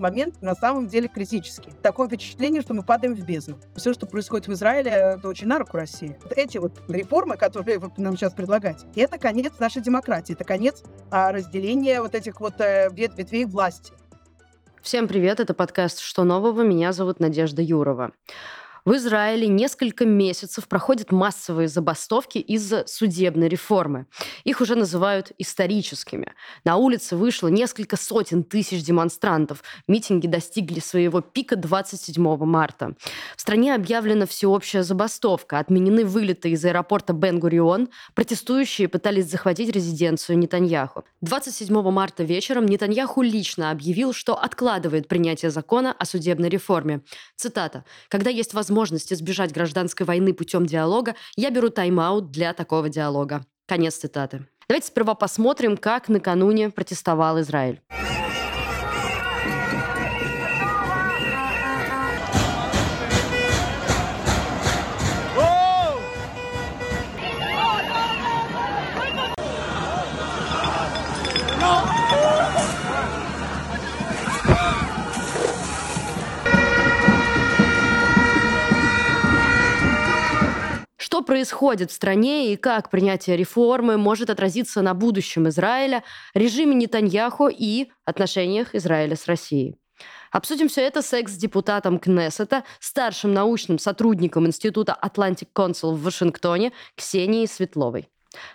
момент на самом деле критический. Такое впечатление, что мы падаем в бездну. Все, что происходит в Израиле, это очень на руку России. Вот эти вот реформы, которые вы нам сейчас предлагаете, это конец нашей демократии, это конец а, разделения вот этих вот э, ветвей власти. Всем привет, это подкаст «Что нового?». Меня зовут Надежда Юрова. В Израиле несколько месяцев проходят массовые забастовки из-за судебной реформы. Их уже называют историческими. На улице вышло несколько сотен тысяч демонстрантов. Митинги достигли своего пика 27 марта. В стране объявлена всеобщая забастовка. Отменены вылеты из аэропорта Бен-Гурион. Протестующие пытались захватить резиденцию Нетаньяху. 27 марта вечером Нетаньяху лично объявил, что откладывает принятие закона о судебной реформе. Цитата. «Когда есть возможность возможность избежать гражданской войны путем диалога, я беру тайм-аут для такого диалога. Конец цитаты. Давайте сперва посмотрим, как накануне протестовал Израиль. Происходит в стране и как принятие реформы может отразиться на будущем Израиля, режиме Нетаньяху и отношениях Израиля с Россией? Обсудим все это с экс-депутатом Кнессета, старшим научным сотрудником Института Atlantic Council в Вашингтоне Ксенией Светловой.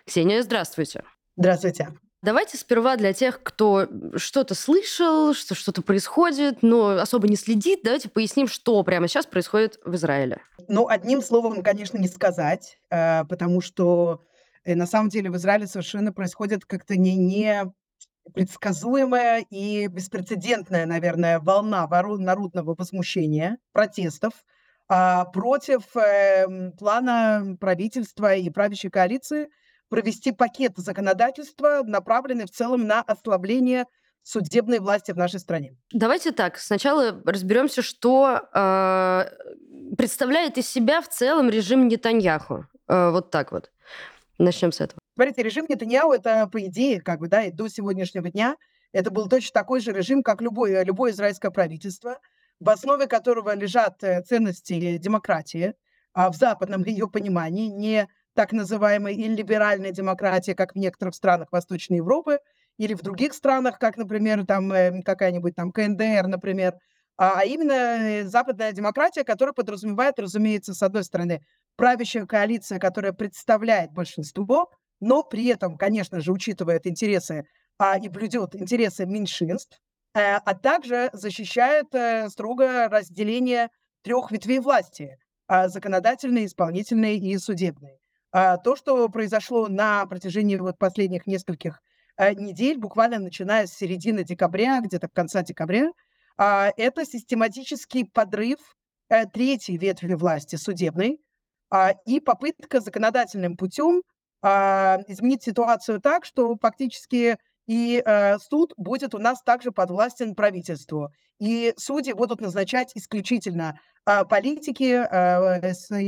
Ксения, здравствуйте. Здравствуйте. Давайте сперва для тех, кто что-то слышал, что что-то происходит, но особо не следит, давайте поясним, что прямо сейчас происходит в Израиле. Ну, одним словом, конечно, не сказать, э, потому что э, на самом деле в Израиле совершенно происходит как-то не, не предсказуемая и беспрецедентная, наверное, волна народного возмущения, протестов а, против э, плана правительства и правящей коалиции – провести пакет законодательства, направленный в целом на ослабление судебной власти в нашей стране. Давайте так, сначала разберемся, что э, представляет из себя в целом режим Нетаньяху. Э, вот так вот. Начнем с этого. Смотрите, режим Нетаньяху это, по идее, как бы, да, и до сегодняшнего дня это был точно такой же режим, как любое, любое израильское правительство, в основе которого лежат э, ценности демократии, а в западном ее понимании не так называемой и либеральной демократии, как в некоторых странах Восточной Европы, или в других странах, как, например, там э, какая-нибудь там КНДР, например, а, а именно э, западная демократия, которая подразумевает, разумеется, с одной стороны, правящая коалиция, которая представляет большинство, но при этом, конечно же, учитывает интересы а, и блюдет интересы меньшинств, а, а также защищает а, строго разделение трех ветвей власти а, законодательной, исполнительной и судебной. А, то, что произошло на протяжении вот последних нескольких э, недель, буквально начиная с середины декабря, где-то в конце декабря, а, это систематический подрыв э, третьей ветви власти, судебной, а, и попытка законодательным путем изменить ситуацию так, что фактически и э, суд будет у нас также подвластен правительству. И судьи будут назначать исключительно политики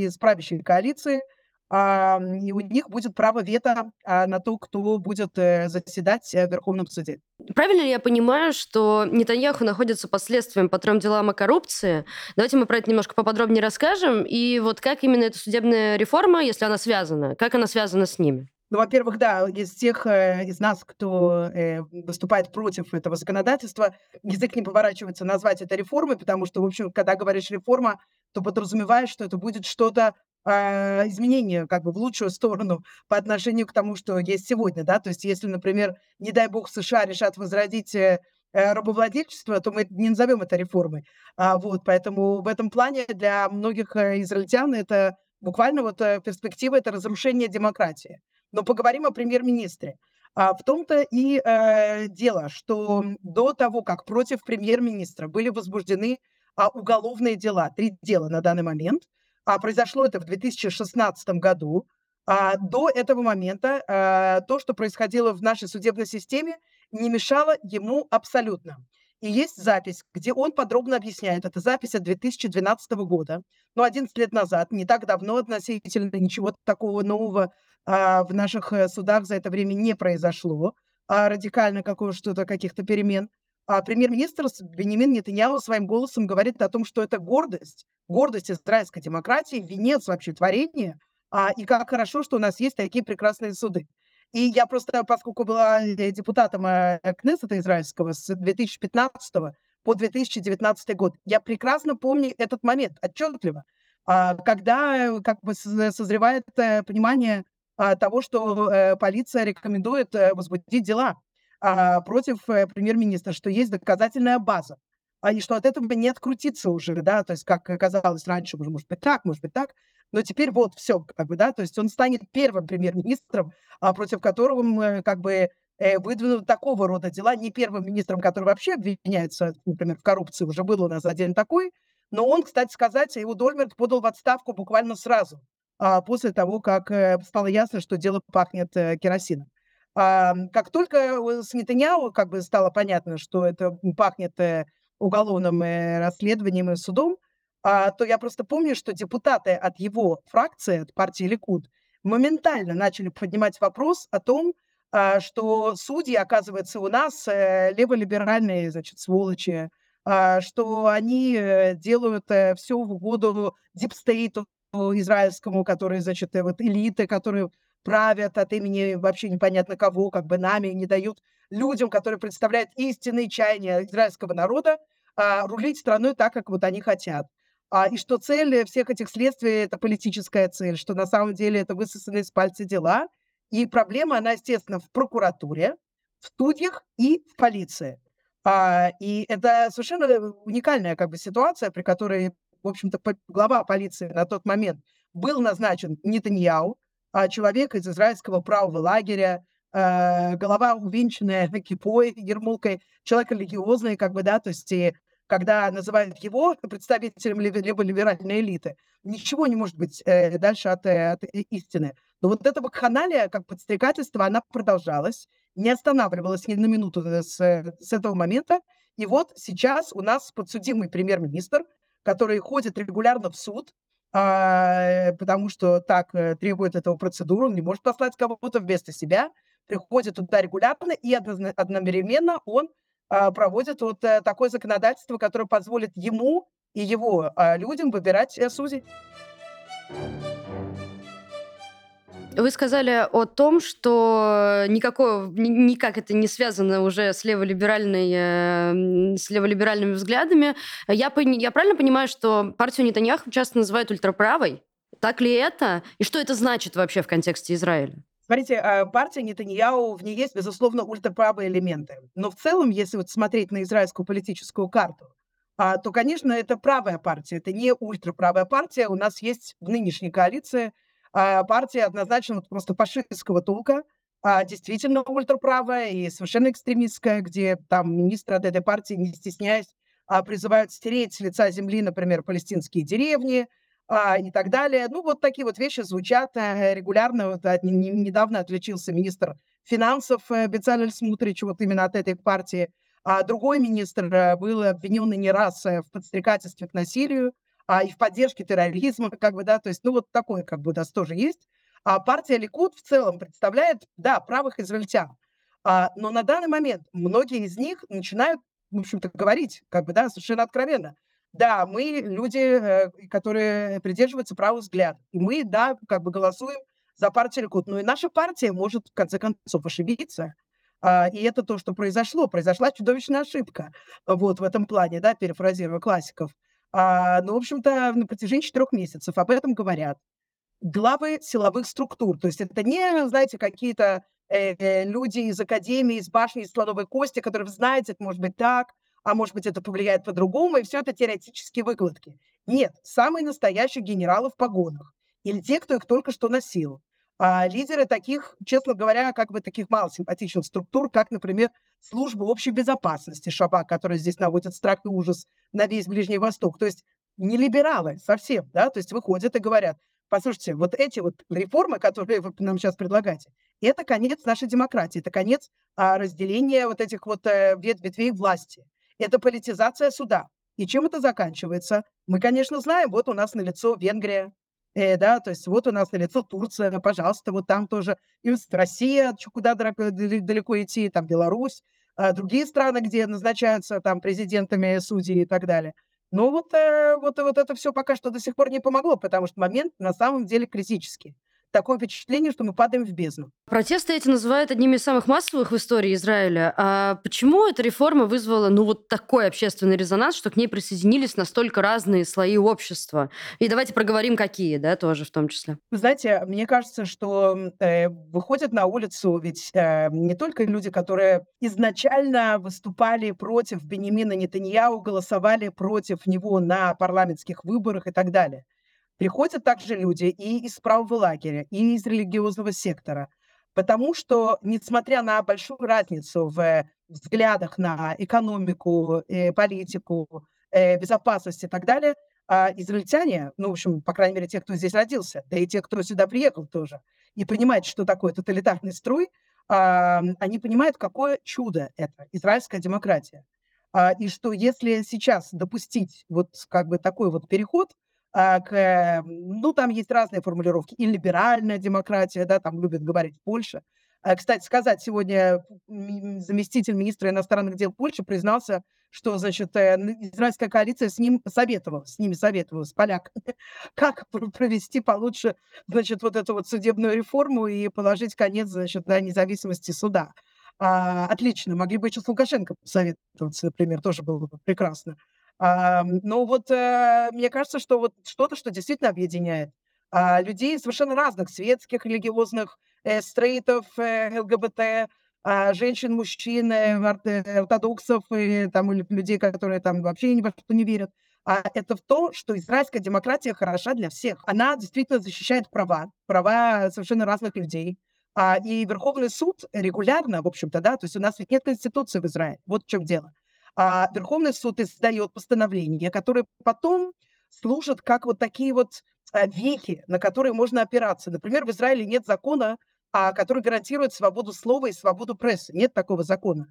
из правящей коалиции – и у них будет право вето а, на то, кто будет э, заседать э, в Верховном суде. Правильно ли я понимаю, что Нетаньяху находится под следствием по трем делам о коррупции? Давайте мы про это немножко поподробнее расскажем. И вот как именно эта судебная реформа, если она связана, как она связана с ними? Ну, во-первых, да, из тех э, из нас, кто э, выступает против этого законодательства, язык не поворачивается назвать это реформой, потому что, в общем, когда говоришь реформа, то подразумеваешь, что это будет что-то изменения как бы в лучшую сторону по отношению к тому, что есть сегодня, да, то есть если, например, не дай бог США решат возродить э, э, рабовладельчество, то мы не назовем это реформой. А, вот, поэтому в этом плане для многих э, израильтян это буквально вот перспектива это разрушение демократии. Но поговорим о премьер-министре. А, в том-то и э, дело, что до того, как против премьер-министра были возбуждены а, уголовные дела, три дела на данный момент – а произошло это в 2016 году. А до этого момента а, то, что происходило в нашей судебной системе, не мешало ему абсолютно. И есть запись, где он подробно объясняет, это запись от 2012 года, ну, 11 лет назад, не так давно относительно, ничего такого нового а, в наших э, судах за это время не произошло, а радикально какого что-то, каких-то перемен. А премьер-министр Бенемин Нетаньяху своим голосом говорит о том, что это гордость, гордость израильской демократии, венец вообще творения, а, и как хорошо, что у нас есть такие прекрасные суды. И я просто, поскольку была э, депутатом э, Кнессета израильского с 2015 по 2019 год, я прекрасно помню этот момент отчетливо, а, когда э, как бы созревает понимание а, того, что полиция рекомендует возбудить дела а, против премьер-министра, что есть доказательная база а и что от этого не открутиться уже, да, то есть как казалось раньше, может быть так, может быть так, но теперь вот все, как бы, да, то есть он станет первым премьер-министром, а, против которого мы, как бы, э, выдвинут такого рода дела, не первым министром, который вообще обвиняется, например, в коррупции, уже был у нас один такой, но он, кстати сказать, его Дольмерт подал в отставку буквально сразу, а, после того, как э, стало ясно, что дело пахнет э, керосином. А, как только с Нетаньяу как бы стало понятно, что это пахнет уголовным э, расследованием и судом, а, то я просто помню, что депутаты от его фракции, от партии Ликуд, моментально начали поднимать вопрос о том, а, что судьи, оказывается, у нас э, леволиберальные, значит, сволочи, а, что они э, делают все в угоду дипстейту израильскому, который, значит, вот элиты, которые правят от имени вообще непонятно кого, как бы нами, не дают людям, которые представляют истинные чаяния израильского народа, а, рулить страной так, как вот они хотят. А, и что цель всех этих следствий– это политическая цель, что на самом деле это высосанные из пальца дела. И проблема, она, естественно, в прокуратуре, в судьях и в полиции. А, и это совершенно уникальная как бы, ситуация, при которой, в общем-то, глава полиции на тот момент был назначен Нетаньяу, а человек из израильского правого лагеря, э, голова увенчанная кипой, ермулкой, человек религиозный, как бы, да, то есть и когда называют его представителем либо либеральной элиты, ничего не может быть э, дальше от, э, от истины. Но вот эта вакханалия, как подстрекательство, она продолжалась, не останавливалась ни на минуту с, с этого момента. И вот сейчас у нас подсудимый премьер-министр, который ходит регулярно в суд, а, потому что так э, требует этого процедура, он не может послать кого-то вместо себя, приходит туда регулярно, и одновременно он а, проводит вот э, такое законодательство, которое позволит ему и его а, людям выбирать э, судей. Вы сказали о том, что никакого, никак это не связано уже с, э, с леволиберальными взглядами. Я, я правильно понимаю, что партию Нетаньяху часто называют ультраправой? Так ли это? И что это значит вообще в контексте Израиля? Смотрите, а, партия Нетаньяу, в ней есть, безусловно, ультраправые элементы. Но в целом, если вот смотреть на израильскую политическую карту, а, то, конечно, это правая партия, это не ультраправая партия. У нас есть в нынешней коалиции партия однозначно просто фашистского толка, а, действительно ультраправая и совершенно экстремистская, где там министры от этой партии, не стесняясь, а, призывают стереть с лица земли, например, палестинские деревни а, и так далее. Ну, вот такие вот вещи звучат э, регулярно. Вот, а, не, недавно отличился министр финансов э, Бецалель Смутрич вот именно от этой партии. А другой министр э, был обвинен не раз в подстрекательстве к насилию, а, и в поддержке терроризма, как бы, да, то есть, ну, вот такое, как бы, у нас тоже есть. А партия Ликуд в целом представляет, да, правых израильтян. А, но на данный момент многие из них начинают, в общем-то, говорить, как бы, да, совершенно откровенно. Да, мы люди, э, которые придерживаются правых взглядов. И мы, да, как бы голосуем за партию Ликуд. Но и наша партия может, в конце концов, ошибиться. А, и это то, что произошло. Произошла чудовищная ошибка вот в этом плане, да, перефразируя классиков. А, ну, в общем-то, на протяжении четырех месяцев об этом говорят главы силовых структур. То есть это не, знаете, какие-то э, э, люди из академии, из башни, из слоновой кости, которые, знаете, это может быть так, а может быть, это повлияет по-другому, и все это теоретические выкладки. Нет, самые настоящие генералы в погонах. Или те, кто их только что носил а, лидеры таких, честно говоря, как бы таких малосимпатичных структур, как, например, служба общей безопасности Шабак, которая здесь наводит страх и ужас на весь Ближний Восток. То есть не либералы совсем, да, то есть выходят и говорят, послушайте, вот эти вот реформы, которые вы нам сейчас предлагаете, это конец нашей демократии, это конец а, разделения вот этих вот э, ветвей власти, это политизация суда. И чем это заканчивается? Мы, конечно, знаем, вот у нас на лицо Венгрия, Э, да, то есть вот у нас на лицо Турция, пожалуйста, вот там тоже. И Россия, куда далеко идти, там Беларусь. а, другие страны, где назначаются там президентами судьи и так далее. Но вот, э, вот, вот это все пока что до сих пор не помогло, потому что момент на самом деле критический такое впечатление, что мы падаем в бездну. Протесты эти называют одними из самых массовых в истории Израиля. А почему эта реформа вызвала ну вот такой общественный резонанс, что к ней присоединились настолько разные слои общества? И давайте проговорим, какие, да, тоже в том числе. Вы знаете, мне кажется, что э, выходят на улицу ведь э, не только люди, которые изначально выступали против Бенемина Нетаньяу, голосовали против него на парламентских выборах и так далее. Приходят также люди и из правого лагеря, и из религиозного сектора. Потому что, несмотря на большую разницу в взглядах на экономику, э, политику, э, безопасность и так далее, а израильтяне, ну, в общем, по крайней мере, те, кто здесь родился, да и те, кто сюда приехал тоже, и понимают, что такое тоталитарный строй, а, они понимают, какое чудо это, израильская демократия. А, и что если сейчас допустить вот как бы такой вот переход, к, ну, там есть разные формулировки. И либеральная демократия, да, там любят говорить Польша. А, кстати сказать, сегодня заместитель министра иностранных дел Польши признался, что, значит, э, израильская коалиция с ним советовалась, с ними советовалась, поляками, как провести получше, значит, вот эту вот судебную реформу и положить конец, значит, на независимости суда. А, отлично, могли бы еще с Лукашенко посоветоваться, например, тоже было бы прекрасно. А, ну вот, э, мне кажется, что вот что-то, что действительно объединяет а, людей совершенно разных, светских, религиозных, э, стрейтов, э, ЛГБТ, а, женщин, мужчин, э, э, ортодоксов, и, там, или людей, которые там вообще ни во что не верят. А это в то, что израильская демократия хороша для всех. Она действительно защищает права, права совершенно разных людей. А, и Верховный суд регулярно, в общем-то, да, то есть у нас ведь нет конституции в Израиле. Вот в чем дело а Верховный суд издает постановления, которые потом служат как вот такие вот а, веки, на которые можно опираться. Например, в Израиле нет закона, а, который гарантирует свободу слова и свободу прессы. Нет такого закона.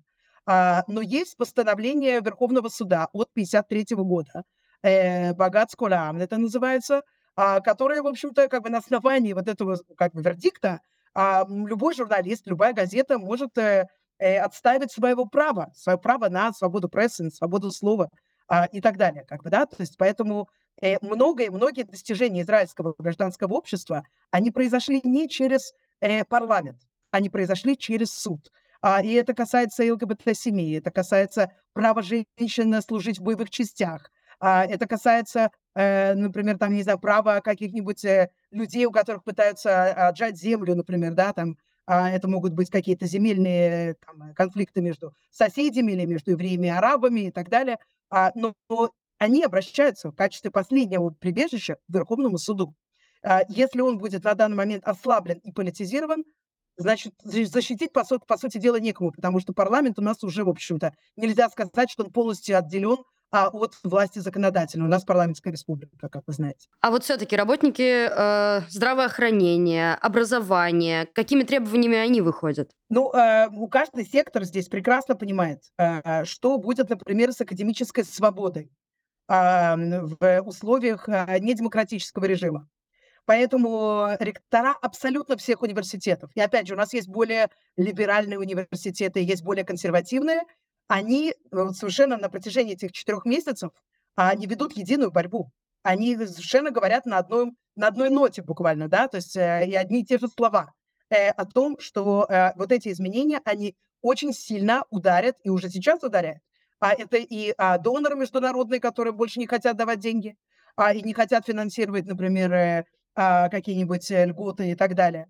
А, но есть постановление Верховного суда от 1953 года, э, Багат Сколам, это называется, а, которое, в общем-то, как бы на основании вот этого как бы вердикта любой журналист, любая газета может э, э, отстаивать своего права, свое право на свободу прессы, на свободу слова а, и так далее. Как бы, да? То есть поэтому э, многие, многие достижения израильского гражданского общества, они произошли не через э, парламент, они произошли через суд. А, и это касается ЛГБТ-семей, это касается права женщин служить в боевых частях, а, это касается, э, например, там, не знаю, права каких-нибудь э, людей, у которых пытаются отжать землю, например, да, там, а, это могут быть какие-то земельные там, конфликты между соседями или между евреями и арабами и так далее. А, но, они обращаются в качестве последнего прибежища к Верховному суду. А, если он будет на данный момент ослаблен и политизирован, значит, защитить, по, сути, по сути дела, некому, потому что парламент у нас уже, в общем-то, нельзя сказать, что он полностью отделен а от власти законодательной. У нас парламентская республика, как вы знаете. А вот все-таки работники э, здравоохранения, образования, какими требованиями они выходят? Ну, э, у каждый сектор здесь прекрасно понимает, э, что будет, например, с академической свободой э, в условиях э, недемократического режима. Поэтому ректора абсолютно всех университетов. И опять же, у нас есть более либеральные университеты, есть более консервативные, они совершенно на протяжении этих четырех месяцев, а, они ведут единую борьбу. Они совершенно говорят на одной, на одной ноте буквально, да, то есть э, и одни и те же слова э, о том, что э, вот эти изменения, они очень сильно ударят, и уже сейчас ударяют. А это и а, доноры международные, которые больше не хотят давать деньги, а, и не хотят финансировать, например, а, какие-нибудь льготы и так далее.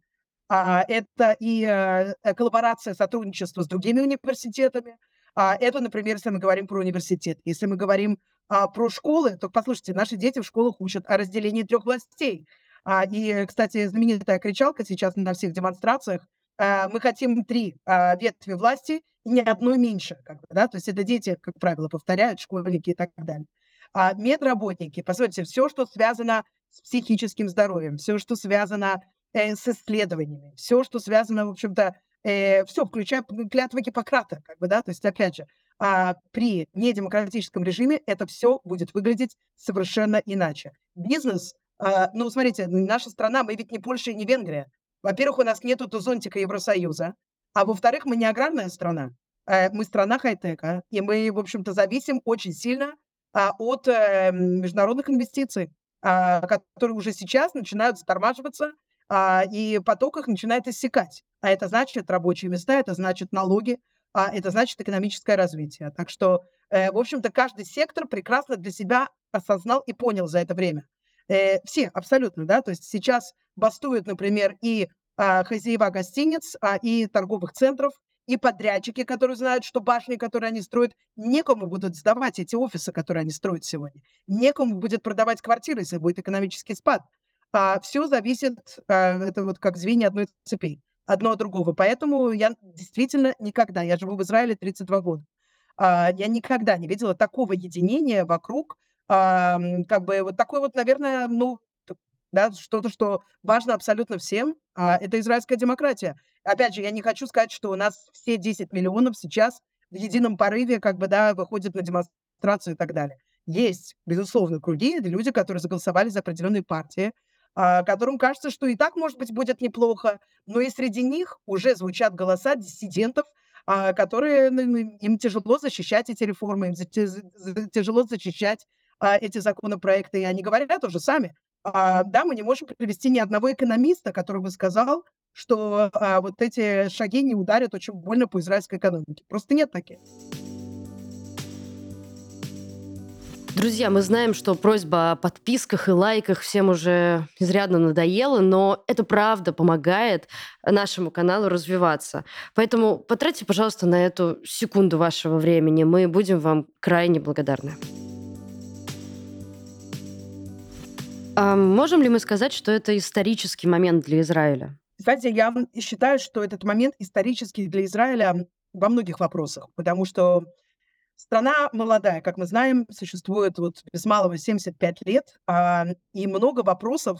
А, это и а, коллаборация, сотрудничество с другими университетами, а, это, например, если мы говорим про университет. Если мы говорим а, про школы, то, послушайте, наши дети в школах учат о разделении трех властей. А, и, кстати, знаменитая кричалка сейчас на всех демонстрациях. А, мы хотим три а, ветви власти, ни одной меньше. Как бы, да? То есть это дети, как правило, повторяют, школьники и так далее. А медработники, посмотрите, все, что связано с психическим здоровьем, все, что связано э, с исследованиями, все, что связано, в общем-то, э, все, включая клятвы Гиппократа, как бы, да, то есть, опять же, а, при недемократическом режиме это все будет выглядеть совершенно иначе. Бизнес, а, ну, смотрите, наша страна, мы ведь не Польша и не Венгрия. Во-первых, у нас нету тузонтика Евросоюза, а во-вторых, мы не аграрная страна. Э, мы страна хай-тека, и мы, в общем-то, зависим очень сильно, а, от, э, международных инвестиций, а, которые уже сейчас начинают затормаживаться, а, и поток их начинает иссякать. А это значит рабочие места, это значит налоги, а это значит экономическое развитие. Так что, э, в общем-то, каждый сектор прекрасно для себя осознал и понял за это время. Э, все абсолютно, да, то есть сейчас бастуют, например, и, а, хозяева гостиниц, а, и торговых центров, и подрядчики, которые знают, что башни, которые они строят, некому будут сдавать эти офисы, которые они строят сегодня. Некому будет продавать квартиры, если будет экономический спад. А, всё зависит, а, это вот как звенья одной цепи, одно от другого. Поэтому я действительно никогда, я живу в Израиле 32 года, а, я никогда не видела такого единения вокруг, ам, как бы вот такой вот, наверное, ну, да, что-то, что важно абсолютно всем, а, это израильская демократия. Опять же, я не хочу сказать, что у нас все 10 миллионов сейчас в едином порыве, как бы, да, выходят на демонстрацию и так далее. Есть, безусловно, круги, люди, которые заголосовали за определенные партии, а, которым кажется, что и так, может быть, будет неплохо, но и среди них уже звучат голоса диссидентов, а, которые, ну, ну, им тяжело защищать эти реформы, им тяжело защищать, а, эти законопроекты. И они говорят уже сами: а, да, мы не можем привести ни одного экономиста, который бы сказал, что, а, вот эти шаги не ударят очень больно по израильской экономике. Просто нет таких. Друзья, мы знаем, что просьба о подписках и лайках всем уже изрядно надоела, но это правда помогает нашему каналу развиваться. Поэтому потратьте, пожалуйста, на эту секунду вашего времени. Мы будем вам крайне благодарны. А можем ли мы сказать, что это исторический момент для Израиля? Знаете, я, считаю, что этот момент исторический для Израиля во многих вопросах, потому что страна молодая, как мы знаем, существует вот без малого 75 лет, а, и много вопросов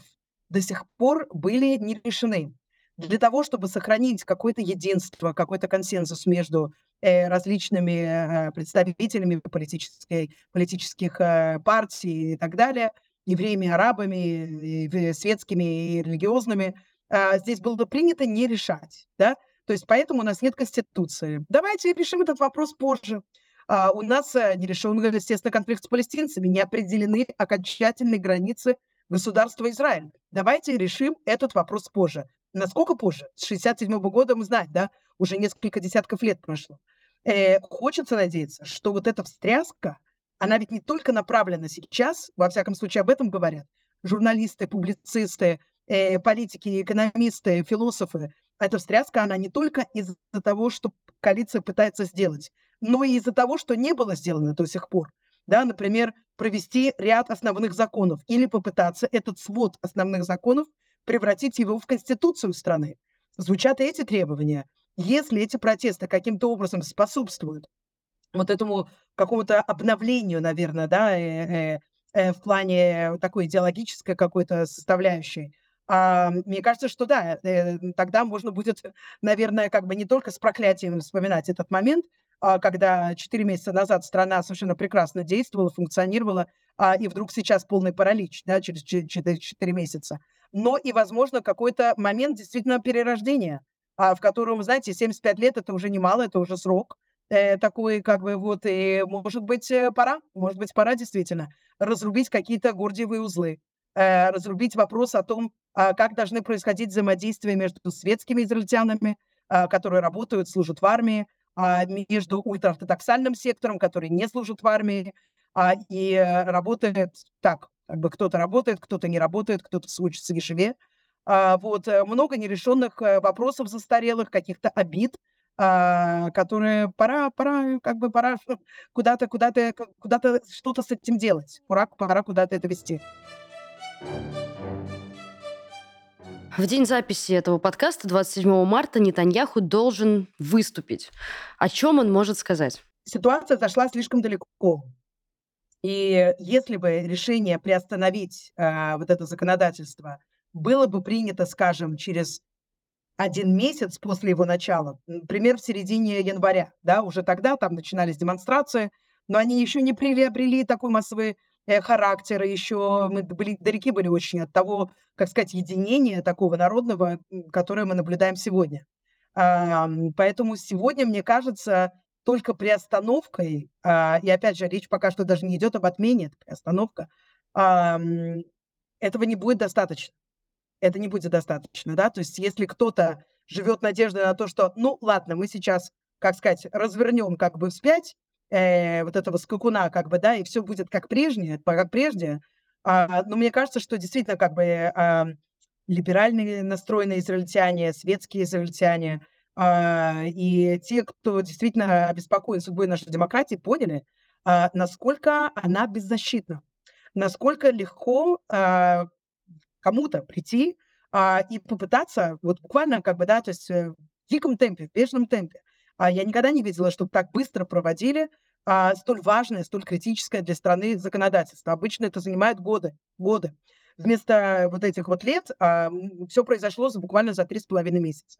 до сих пор были не решены. Для того, чтобы сохранить какое-то единство, какой-то консенсус между, э, различными, э, представителями политической политических, э, партий и так далее, евреями, арабами, и светскими, и религиозными, а, здесь было бы принято не решать, да. То есть поэтому у нас нет конституции. Давайте решим этот вопрос позже. А, у нас, э, не решен, естественно, конфликт с палестинцами, не определены окончательные границы государства Израиль. Давайте решим этот вопрос позже. Насколько позже? С 67 года мы знаем, да, уже несколько десятков лет прошло. Э, хочется надеяться, что вот эта встряска, она ведь не только направлена сейчас, во всяком случае об этом говорят журналисты, публицисты, э, политики, экономисты, философы. Эта встряска, она не только из-за того, что коалиция пытается сделать, но и из-за того, что не было сделано до сих пор. Да, например, провести ряд основных законов или попытаться этот свод основных законов превратить его в конституцию страны. Звучат эти требования. Если эти протесты каким-то образом способствуют вот этому какому-то обновлению, наверное, да, э, э, э, в плане такой идеологической какой-то составляющей, а, мне кажется, что да, э, тогда можно будет, наверное, как бы не только с проклятием вспоминать этот момент, когда 4 месяца назад страна совершенно прекрасно действовала, функционировала, а, и вдруг сейчас полный паралич, да, через че четы 4 месяца. Но и, возможно, какой-то момент действительно перерождения, а, в котором, знаете, 75 лет- это уже немало, это уже срок, э, такой как бы вот, и, может быть, э, пора, может быть, пора действительно разрубить какие-то гордиевые узлы, э, разрубить вопрос о том, а, как должны происходить взаимодействия между светскими израильтянами, а, которые работают, служат в армии, а, между ультраортодоксальным сектором, который не служит в армии, а, и э, работает так, как бы кто-то работает, кто-то не работает, кто-то учится ешиве. А, вот, э, много нерешенных, э, вопросов застарелых, каких-то обид, а, которые пора пора, как бы пора куда-то куда-то куда-то что-то с этим делать. Пора пора куда-то это вести. В день записи этого подкаста, 27 марта, Нетаньяху должен выступить. О чем он может сказать? Ситуация зашла слишком далеко. И если бы решение приостановить, а, вот это законодательство было бы принято, скажем, через 1 месяц после его начала, например, в середине января, да, уже тогда там начинались демонстрации, но они еще не приобрели такой массовый, э, характер, и еще мы были далеки были очень от того, как сказать, единения такого народного, которое мы наблюдаем сегодня. Поэтому сегодня, мне кажется, только приостановкой, а, и опять же, речь пока что даже не идет об отмене, это приостановка, этого не будет достаточно. Это не будет достаточно, да. То есть если кто-то живет надеждой на то, что, ну ладно, мы сейчас, как сказать, развернем как бы вспять э, вот этого скакуна, как бы, да, и все будет как прежнее, как прежде. А, но мне кажется, что действительно как бы а, либеральные настроенные израильтяне, светские израильтяне а, и те, кто действительно обеспокоен судьбой нашей демократии, поняли, а, насколько она беззащитна, насколько легко а, кому-то прийти а, и попытаться, вот буквально как бы, да, то есть э, в диком темпе, в бешеном темпе. А я никогда не видела, чтобы так быстро проводили а, столь важное, столь критическое для страны законодательство. Обычно это занимает годы, годы. Вместо вот этих вот лет а, все произошло буквально за три с половиной месяца.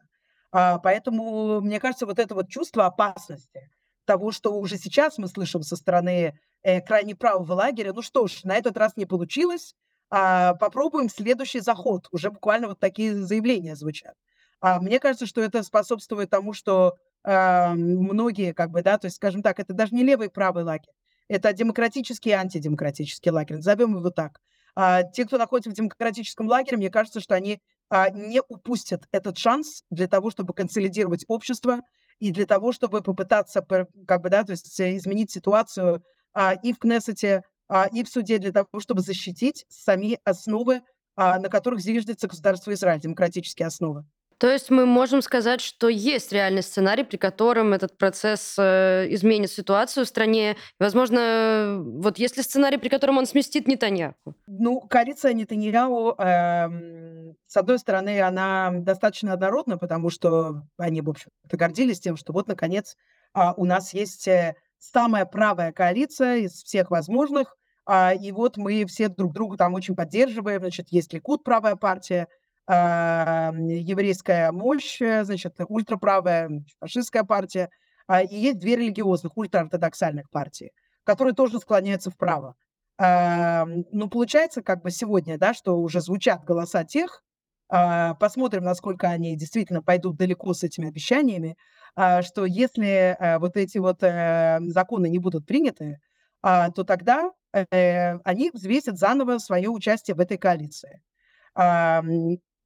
Поэтому, мне кажется, вот это вот чувство опасности того, что уже сейчас мы слышим со стороны э, крайне правого лагеря, ну что ж, на этот раз не получилось, попробуем следующий заход. Уже буквально вот такие заявления звучат. Мне кажется, что это способствует тому, что многие, как бы, да, то есть, скажем так, это даже не левый и правый лагерь, это демократический и антидемократический лагерь, назовем его так. А, те, кто находится в демократическом лагере, мне кажется, что они а, не упустят этот шанс для того, чтобы консолидировать общество и для того, чтобы попытаться, как бы, да, то есть изменить ситуацию а, и в Кнессете, а, и в суде для того, чтобы защитить сами основы, а, на которых зиждется государство Израиль, демократические основы. То есть мы можем сказать, что есть реальный сценарий, при котором этот процесс э, изменит ситуацию в стране. Возможно, вот есть ли сценарий, при котором он сместит Нетаньяху? Ну, коалиция Нетаньяху, эм, с одной стороны, она достаточно однородна, потому что они, в общем-то, гордились тем, что вот, наконец, э, у нас есть э, самая правая коалиция из всех возможных, а, и вот мы все друг друга там очень поддерживаем. Значит, есть Ликут, правая партия, а, еврейская мощь, значит, ультраправая фашистская партия, а, и есть две религиозных, ультраортодоксальных партии, которые тоже склоняются вправо. А, ну, получается, как бы сегодня, да, что уже звучат голоса тех, а, посмотрим, насколько они действительно пойдут далеко с этими обещаниями, а, что если а, вот эти вот э, законы не будут приняты, а, то тогда э, они взвесят заново свое участие в этой коалиции.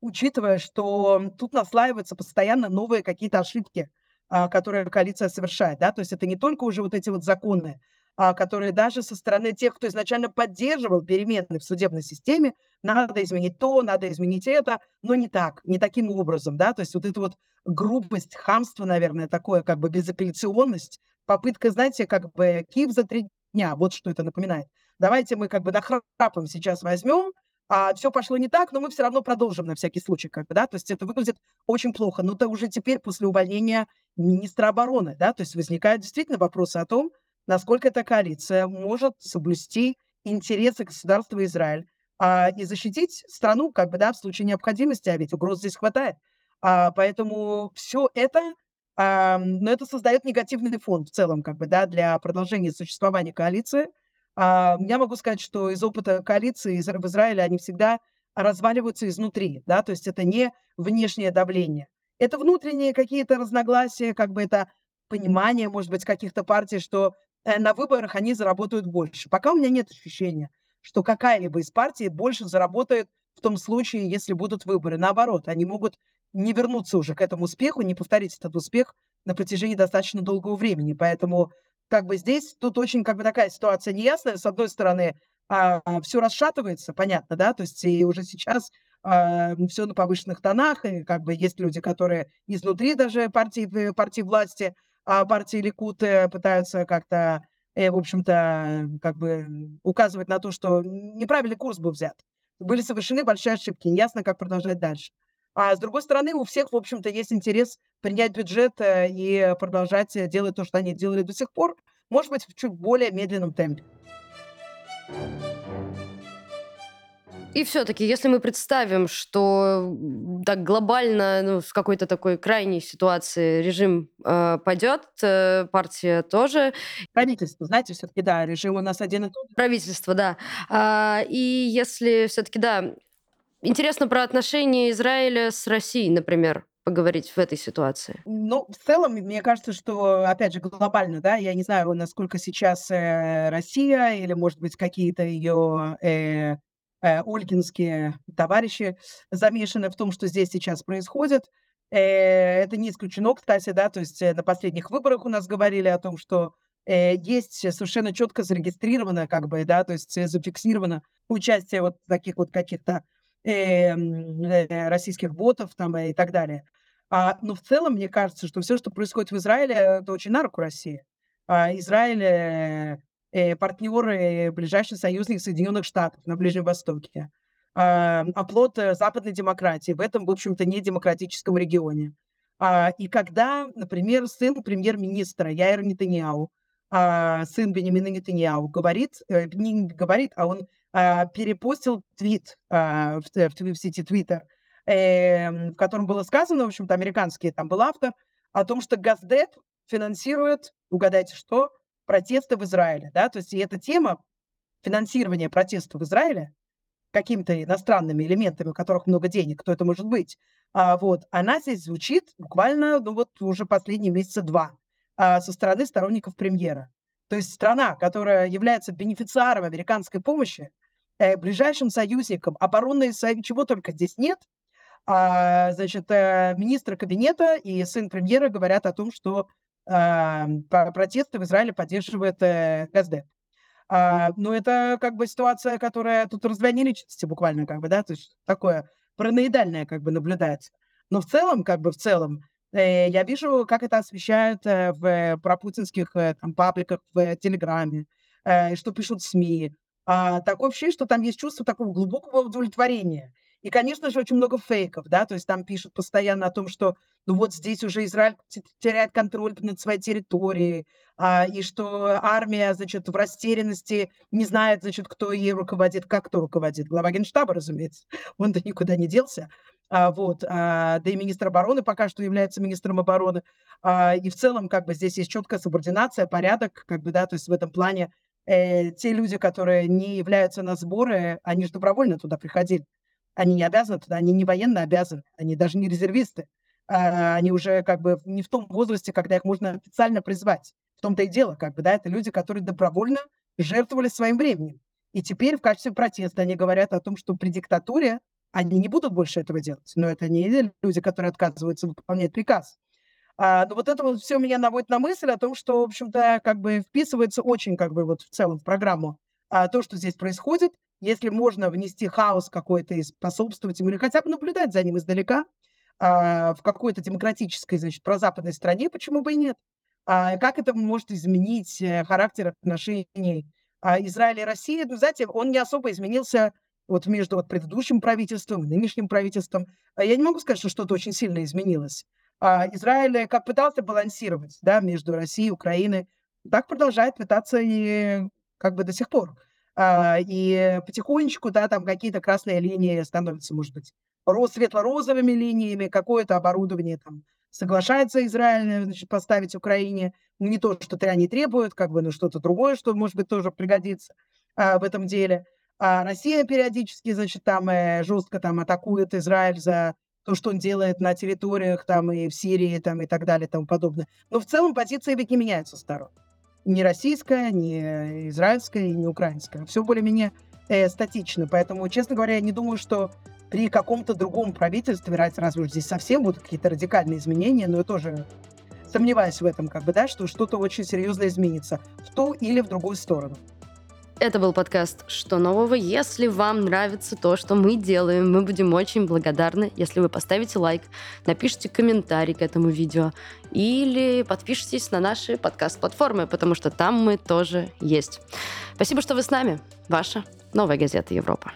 Учитывая, что тут наслаиваются постоянно новые какие-то ошибки, а, которые коалиция совершает, да, то есть это не только уже вот эти вот законы, а, которые даже со стороны тех, кто изначально поддерживал перемены в судебной системе, надо изменить то, надо изменить это, но не так, не таким образом, да, то есть вот эта вот грубость, хамство, наверное, такое как бы безапелляционность, попытка, знаете, как бы Киев за три дня, вот что это напоминает. Давайте мы как бы нахрапом сейчас возьмем, а все пошло не так, но мы все равно продолжим на всякий случай, как бы, да, то есть это выглядит очень плохо. Но это уже теперь после увольнения министра обороны, да, то есть возникают действительно вопросы о том, насколько эта коалиция может соблюсти интересы государства Израиль а, и защитить страну, как бы, да, в случае необходимости, а ведь угроз здесь хватает. А, поэтому все это, а, но это создает негативный фон в целом, как бы, да, для продолжения существования коалиции. А, я могу сказать, что из опыта коалиции в Израиле они всегда разваливаются изнутри, да, то есть это не внешнее давление. Это внутренние какие-то разногласия, как бы это понимание, может быть, каких-то партий, что э, на выборах они заработают больше. Пока у меня нет ощущения, что какая-либо из партий больше заработает в том случае, если будут выборы. Наоборот, они могут не вернуться уже к этому успеху, не повторить этот успех на протяжении достаточно долгого времени. Поэтому как бы здесь тут очень как бы такая ситуация неясная. С одной стороны, а, все расшатывается, понятно, да, то есть и уже сейчас а, все на повышенных тонах, и как бы есть люди, которые изнутри даже партии, э, партии власти, а партии Ликут э, пытаются как-то, э, в общем-то, как бы указывать на то, что неправильный курс был взят. Были совершены большие ошибки, неясно, как продолжать дальше. А с другой стороны, у всех, в общем-то, есть интерес принять бюджет э, и продолжать э, делать то, что они делали до сих пор, может быть, в чуть более медленном темпе. И все-таки, если мы представим, что так глобально, ну, в какой-то такой крайней ситуации режим э, пойдет, э, партия тоже. Правительство, знаете, все-таки, да, режим у нас один и тот. Правительство, да. А, и если все-таки, да, Интересно про отношения Израиля с Россией, например. поговорить в этой ситуации? Ну, в целом, мне кажется, что, опять же, глобально, да, я не знаю, насколько сейчас э, Россия или, может быть, какие-то ее э, э, ольгинские товарищи замешаны в том, что здесь сейчас происходит. Э, это не исключено, кстати, да, то есть э, на последних выборах у нас говорили о том, что э, есть совершенно четко зарегистрировано, как бы, да, то есть э, зафиксировано участие вот таких вот каких-то э, э, российских ботов там и так далее. А, но в целом, мне кажется, что все, что происходит в Израиле, это очень на руку России. А, Израиль э, э, партнер и ближайший союзник Соединенных Штатов на Ближнем Востоке. А, оплот э, западной демократии в этом, в общем-то, не демократическом регионе. А, и когда, например, сын премьер-министра Яир Нетаньяу, а, сын Бенемина Нетаньяу, говорит, э, не говорит, а он а, перепостил твит а, в, в, в сети Твиттер, э, в котором было сказано, в общем-то, американский там был автор, о том, что Газдеп финансирует, угадайте что, протесты в Израиле, да, то есть и эта тема финансирования протестов в Израиле какими-то иностранными элементами, у которых много денег, кто это может быть, а, вот, она здесь звучит буквально, ну вот уже последние месяца два а, со стороны сторонников премьера. То есть страна, которая является бенефициаром американской помощи, э, ближайшим союзником, оборонной чего только здесь нет, а, значит, э, министр кабинета и сын премьера говорят о том, что а, протесты в Израиле поддерживает э, Газдеп. А, но это как бы ситуация, которая тут раздвоение личности буквально, как бы, да, то есть такое параноидальное как бы наблюдается. Но в целом, как бы в целом, э, я вижу, как это освещают э, в пропутинских э, там пабликах в Телеграме, э, что пишут СМИ. А, такое ощущение, что там есть чувство такого глубокого удовлетворения. И, конечно же, очень много фейков, да, то есть там пишут постоянно о том, что ну вот здесь уже Израиль теряет контроль над своей территорией, а, и что армия, значит, в растерянности не знает, значит, кто ей руководит, как кто руководит. Глава Генштаба, разумеется, он-то никуда не делся. А, вот, а, да и министр обороны пока что является министром обороны. А, и в целом, как бы, здесь есть четкая субординация, порядок, как бы, да, то есть в этом плане э, те люди, которые не являются на сборы, они же добровольно туда приходили. Они не обязаны туда, они не военно обязаны, они даже не резервисты. А, они уже как бы не в том возрасте, когда их можно официально призвать. В том-то и дело, как бы, да, это люди, которые добровольно жертвовали своим временем. И теперь в качестве протеста они говорят о том, что при диктатуре они не будут больше этого делать. Но это не люди, которые отказываются выполнять приказ. А, но вот это вот все меня наводит на мысль о том, что, в общем-то, как бы вписывается очень, как бы, вот в целом в программу а, то, что здесь происходит. Если можно внести хаос какой-то и способствовать ему, или хотя бы наблюдать за ним издалека, а, в какой-то демократической, значит, прозападной стране, почему бы и нет? А, как это может изменить э, характер отношений а, Израиля и России? Ну, знаете, он не особо изменился вот между вот предыдущим правительством и нынешним правительством. А я не могу сказать, что что-то очень сильно изменилось. А Израиль как пытался балансировать да, между Россией и Украиной, так продолжает пытаться и как бы до сих пор. А, и потихонечку, да, там какие-то красные линии становятся, может быть, светло-розовыми линиями, какое-то оборудование там соглашается Израиль, значит, поставить Украине. Ну, не то, что они требуют, как бы, но что-то другое, что, может быть, тоже пригодится а, в этом деле. А Россия периодически, значит, там э, жестко там атакует Израиль за то, что он делает на территориях там и в Сирии там и так далее и тому подобное. Но в целом позиции ведь не меняются сторон ни российская, ни израильская, ни украинская. Все более-менее э, статично. Поэтому, честно говоря, я не думаю, что при каком-то другом правительстве, разве здесь совсем будут какие-то радикальные изменения, но я тоже сомневаюсь в этом, как бы, да, что что-то очень серьезно изменится в ту или в другую сторону. Это был подкаст «Что нового?». Если вам нравится то, что мы делаем, мы будем очень благодарны, если вы поставите лайк, напишите комментарий к этому видео или подпишитесь на наши подкаст-платформы, потому что там мы тоже есть. Спасибо, что вы с нами. Ваша новая газета Европа.